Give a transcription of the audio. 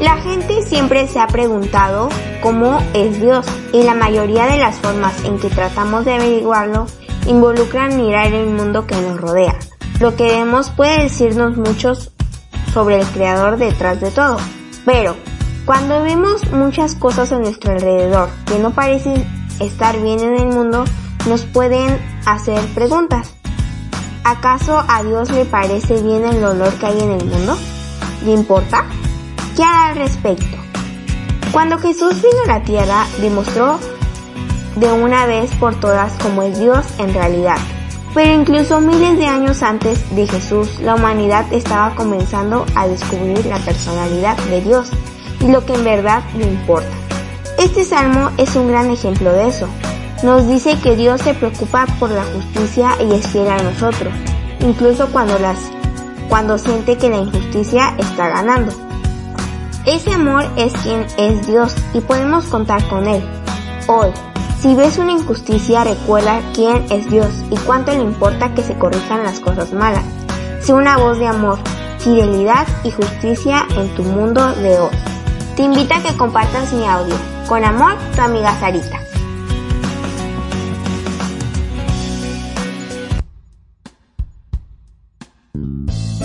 La gente siempre se ha preguntado cómo es Dios y la mayoría de las formas en que tratamos de averiguarlo involucran mirar el mundo que nos rodea. Lo que vemos puede decirnos muchos sobre el creador detrás de todo. Pero, cuando vemos muchas cosas a nuestro alrededor que no parecen estar bien en el mundo, nos pueden hacer preguntas. ¿Acaso a Dios le parece bien el dolor que hay en el mundo? ¿Le importa? ¿Qué hará al respecto? Cuando Jesús vino a la tierra, demostró de una vez por todas cómo es Dios en realidad. Pero incluso miles de años antes de Jesús, la humanidad estaba comenzando a descubrir la personalidad de Dios y lo que en verdad le importa. Este salmo es un gran ejemplo de eso. Nos dice que Dios se preocupa por la justicia y es fiel a nosotros, incluso cuando las cuando siente que la injusticia está ganando. Ese amor es quien es Dios y podemos contar con él. Hoy, si ves una injusticia, recuerda quién es Dios y cuánto le importa que se corrijan las cosas malas. Sé una voz de amor, fidelidad y justicia en tu mundo de hoy. Te invito a que compartas mi audio. Con amor, tu amiga Sarita.